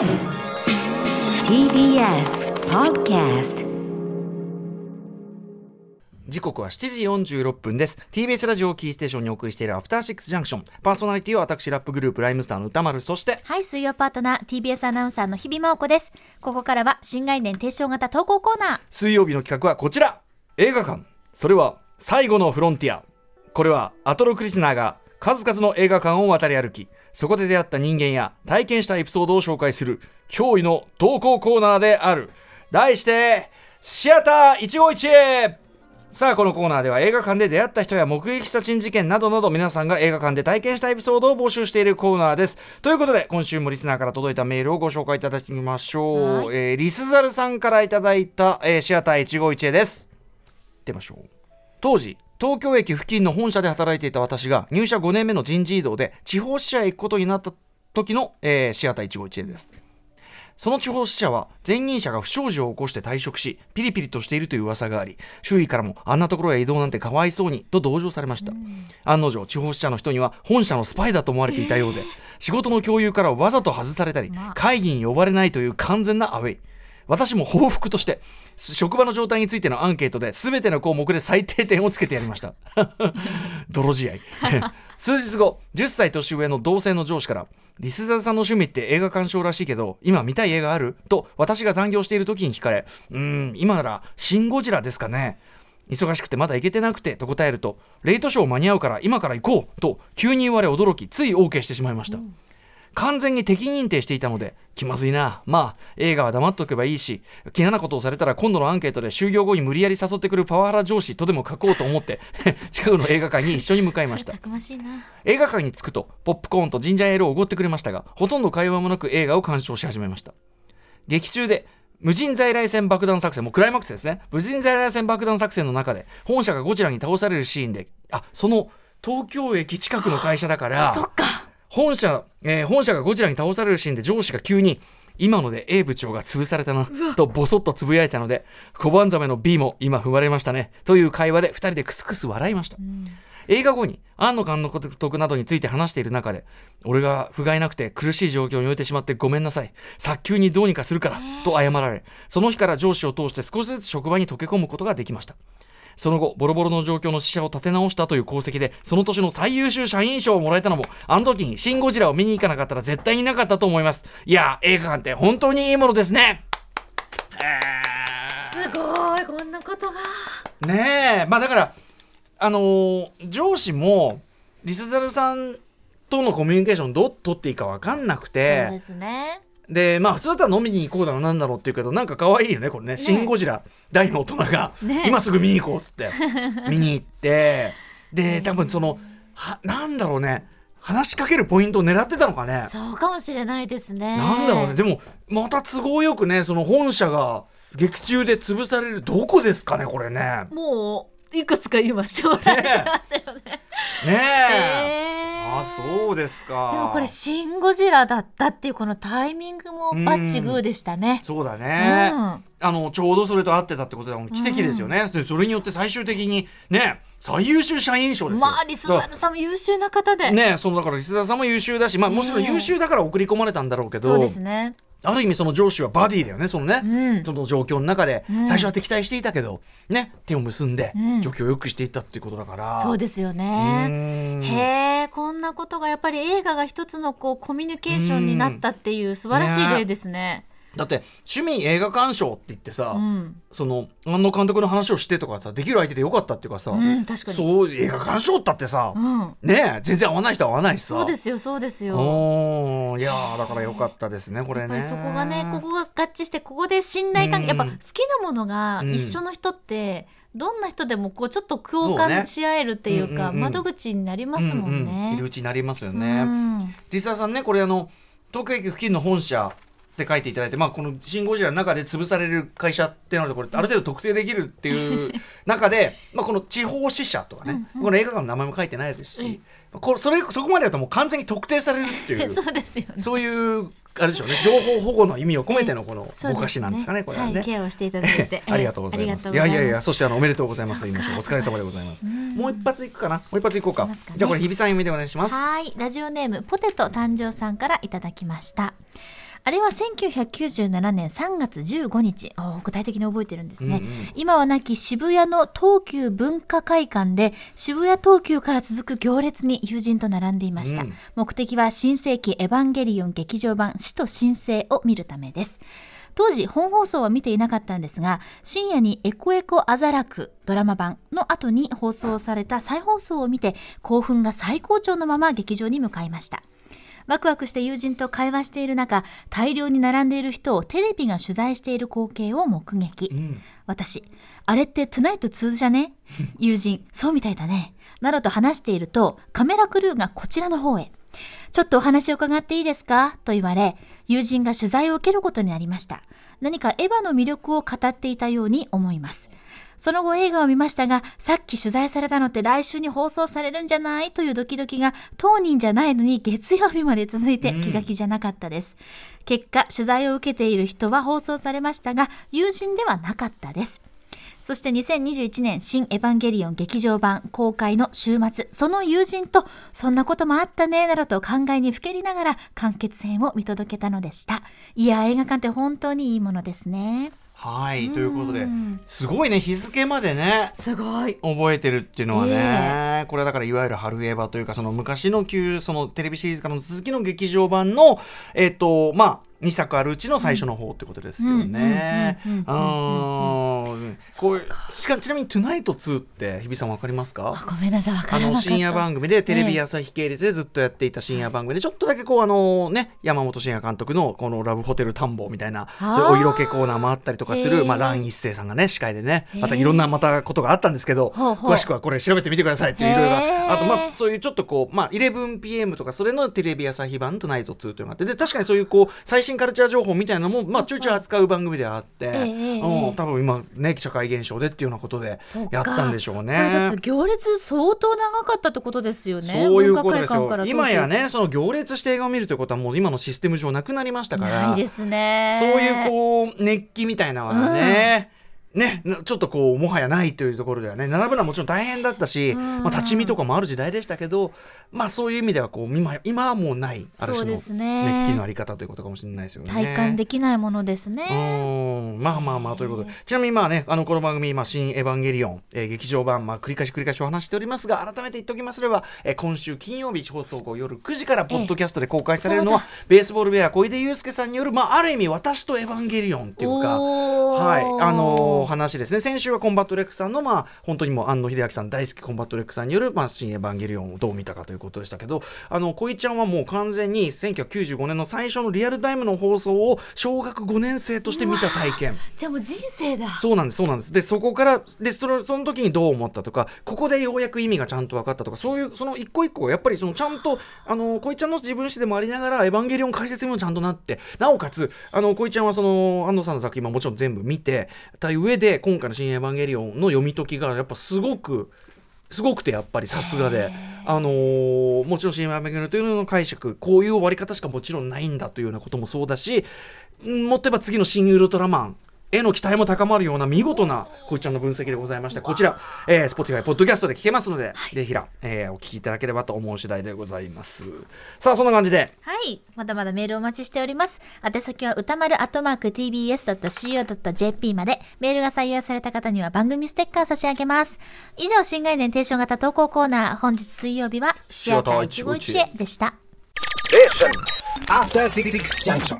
TBS Podcast 時刻は7時46分です。TBS ラジオをキーステーションにお送りしているアフターシックスジャンクション。パーソナリティは私ラップグループライムスターの歌丸。そしてはい、水曜パートナー TBS アナウンサーの日々真央子です。ここからは新概念提唱型投稿コーナー。水曜日の企画はこちら。映画館。それは最後のフロンティア。これはアトロクリスナーが数々の映画館を渡り歩きそこで出会った人間や体験したエピソードを紹介する驚異の投稿コーナーである。題してシアター151さあこのコーナーでは映画館で出会った人や目撃した珍事件などなど皆さんが映画館で体験したエピソードを募集しているコーナーです。ということで今週もリスナーから届いたメールをご紹介いただきましょう、えーリスザルさんからいただいた、えーシアター151へです。出ましょう。当時東京駅付近の本社で働いていた私が入社5年目の人事異動で地方支社へ行くことになった時の、えーシアター151へです。その地方支社は前任者が不祥事を起こして退職しピリピリとしているという噂があり周囲からもあんなところへ移動なんてかわいそうにと同情されました、案の定地方支社の人には本社のスパイだと思われていたようで、仕事の共有からわざと外されたり、まあ。会議に呼ばれないという完全なアウェイ私も報復として職場の状態についてのアンケートで全ての項目で最低点をつけてやりました。泥仕合。数日後10歳年上の同性の上司からリスザルさんの趣味って映画鑑賞らしいけど今見たい映画ある？と私が残業している時に聞かれうーん今なら「シン・ゴジラ」ですかね。忙しくてまだ行けてなくてと答えるとレイトショー間に合うから今から行こう！と急に言われ驚きつい OK してしまいました、完全に敵認定していたので気まずいなまあ映画は黙っとけばいいし嫌なことをされたら今度のアンケートで就業後に無理やり誘ってくるパワハラ上司とでも書こうと思って 近くの映画館に一緒に向かいましたたくましいな。映画館に着くとポップコーンとジンジャーエールをおごってくれましたがほとんど会話もなく映画を鑑賞し始めました劇中で無人在来線爆弾作戦もうクライマックスですね無人在来線爆弾作戦の中で本社がゴジラに倒されるシーンであその東京駅近くの会社だからそっか。本社、えー本社がゴジラに倒されるシーンで上司が急に今ので A 部長が潰されたなとボソッとつぶやいたので小判ザメの B も今踏まれましたねという会話で2人でクスクス笑いました、映画後に庵野監督などについて話している中で俺が不甲斐なくて苦しい状況に置いてしまってごめんなさい。早急にどうにかするからと謝られその日から上司を通して少しずつ職場に溶け込むことができましたその後、ボロボロの状況の死者を立て直したという功績で、その年の最優秀社員賞をもらえたのも、あの時にシン・ゴジラを見に行かなかったら絶対になかったと思います。いや、映画館って本当にいいものですね。すごい、こんなことが。ねえ、まあだから、あのー上司も、リスザルさんとのコミュニケーションどう取っていいか分かんなくそうでて、すね。で、まあ普通だったら飲みに行こうだろうなんだろうっていうけど、なんか可愛いよね、これね。シン・ゴジラ、大の大人が、ね今すぐ見に行こうっつって、見に行って、で、多分その、はなんだろうね、話しかけるポイントを狙ってたのかね。そうかもしれないですね。なんだろうね、でも、また都合よくね、その本社が劇中で潰される、どこですかね、これね。もう、いくつか今、将来できますよね。ねえ。へーあ、そうですか。でもこれ、シン・ゴジラだったっていうこのタイミングもバッチグーでしたね。そうだね。うんあのちょうどそれと合ってたってことだもん奇跡ですよね、でそれによって最終的にね最優秀社員賞ですよまあ、リスザルさんも優秀な方で。ねそのだからリスザルさんも優秀だし、まあ、もちろん優秀だから送り込まれたんだろうけど、そうですね。ある意味その上司はバディだよねそのね、うん。その状況の中で、ん。最初は敵対していたけどね手を結んでうん。状況を良くしていったっていうことだから、そうですようね。ん。へえ、こんなことがやっぱり映画が一つのこうコミュニケーションになったっていう素晴らしい例ですね。だって趣味映画鑑賞って言ってさ、うん、その庵野監督の話をしてとかさできる相手でよかったっていうかさ、うん、確かに。そう映画鑑賞ったってさ、うん、ねえ全然合わない人は合わないしさ。そうですよ、そうですよ。いやーだから良かったですねこれね。そこがね、ここが合致して、ここで信頼関係、うん。やっぱ好きなものがうん。一緒の人って。どんな人でもこうちょっと共感し合えるっていうかうんうんうん。窓口になりますもんうんうんいねる。うちになりますようね、ん。実際さんねこれあの東京駅付近の本社って書いていただいて、まあ、この「シン・ゴジラ」の中で潰される会社ってなるとこれある程度特定できるっていう 中で、まあ、この地方支社とかね、この映画館の名前も書いてないですし、これそれそこまでだともう完全に特定されるっていう そうですよね。そういうあれでしょうね情報保護の意味を込めてのこのぼかしなんですかねこれはね。はい、ケアをしていただいて ありがとうございます。いやいやいや、そしてあのおめでとうございますと言いましょう。お疲れ様でございます。もう一発いくかな。もう一発いこうかねじゃあこれ日比さん読みでお願いします。はい、ラジオネームポテト誕生さんからいただきました。あれは1997年3月15日。具体的に覚えてるんですね。うんうん今はなき渋谷の東急文化会館で渋谷東急から続く行列に友人と並んでいました。うん目的は新世紀エヴァンゲリオン劇場版死と新生を見るためです。当時本放送は見ていなかったんですが深夜にエコエコアザラクドラマ版の後に放送された再放送を見て興奮が最高潮のまま劇場に向かいましたワクワクして友人と会話している中大量に並んでいる人をテレビが取材している光景を目撃、ん。私あれってトゥナイト2じゃね？友人そうみたいだね。などと話しているとカメラクルーがこちらの方へ。ちょっとお話を伺っていいですか？と言われ、友人が取材を受けることになりました。何かエヴァの魅力を語っていたように思います。その後映画を見ましたが、さっき取材されたのって来週に放送されるんじゃないというドキドキが当人じゃないのに月曜日まで続いて気が気じゃなかったです。結果、取材を受けている人は放送されましたが、友人ではなかったです。そして2021年新エヴァンゲリオン劇場版公開の週末、その友人とそんなこともあったね、などと考えにふけりながら完結編を見届けたのでした。いや、映画館って本当にいいものですね。はいということですごいね日付までねすごい。覚えてるっていうのはね、えこれはだからいわゆる春エヴァというかその昔の旧そのテレビシリーズからの続きの劇場版のえっ、とまあ2作あるうちの最初の方ってことですよね。しかちなみに「トゥナイト2」って日比さんわかりますか？あごめんなさい、あ。の深夜番組でテレビ朝日系列でずっとやっていた深夜番組でちょっとだけこうあのね山本慎也監督のこのラブホテル探訪みたいなそういうお色気コーナーもあったりとかするまあ蘭一生さんがね司会でねまたいろんなまたことがあったんですけど詳しくはこれ調べてみてくださいっていういろいろあとまあそういうちょっとこうまあ 11pm とかそれのテレビ朝日版トゥナイト2というのがあってで確かにそういうこう最新カルチャー情報みたいなのもまあちょいちょい扱う番組であってええうん多分今ね社会現象でっていうようなことでやったんでしょうね。行列相当長かったってことですよね。そういうことですよ。今やね、その行列して映画を見るということはもう今のシステム上なくなりましたから、ないですね。そういうこう熱気みたいなのはね、ね、なちょっとこうもはやないというところではね並ぶのはもちろん大変だったし、まあ、立ち見とかもある時代でしたけど、まあ、そういう意味ではこう今今はもうないある種ですね。の熱気のあり方ということかもしれないですよね。体感できないものですね。うん。まあまあまあということで。ちなみにまあねあのこの番組「まあ、新エヴァンゲリオン」えー劇場版、まあ、繰り返し繰り返しお話しておりますが改めて言っておきます。れば、えー今週金曜日放送後夜9時からポッドキャストで公開されるのは、そうベースボールベア小出祐介さんによる、まあ、ある意味私とエヴァンゲリオンっていうか。はい、あのー話ですね。先週はコンバット RECさんの、まあ、本当にもう庵野秀明さん大好きコンバット RECさんによる、まあ、新エヴァンゲリオンをどう見たかということでしたけどあの小井ちゃんはもう完全に1995年の最初のリアルタイムの放送を小学5年生として見た体験じゃあもう人生だ。そうなんですそうなんですでそこからでそのその時にどう思ったとかここでようやく意味がちゃんと分かったとかそういうその一個一個がやっぱりそのちゃんとあの小井ちゃんの自分史でもありながら「エヴァンゲリオン」解説にもちゃんとなってなおかつあの小井ちゃんはその安藤さんの作品ももちろん全部見てた上で今回の「新エヴァンゲリオン」の読み解きがやっぱすごくすごくてやっぱりさすがで、あのーもちろん「新エヴァンゲリオン」というのの解釈こういう終わり方しかもちろんないんだというようなこともそうだしうんもっと言えば次の「新ウルトラマン」への期待も高まるような見事なこいちゃんの分析でございましてこちら、えー、Spotify ポッドキャストで聞けますので、ぜひら、えーお聞きいただければと思う次第でございますさあそんな感じではい。まだまだメールお待ちしております。宛先は歌丸アットマーク tbs.co.jp まで、メールが採用された方には番組ステッカー差し上げます。以上、新概念提唱型投稿コーナー、本日水曜日は、シアター151へでした。After Six Junction.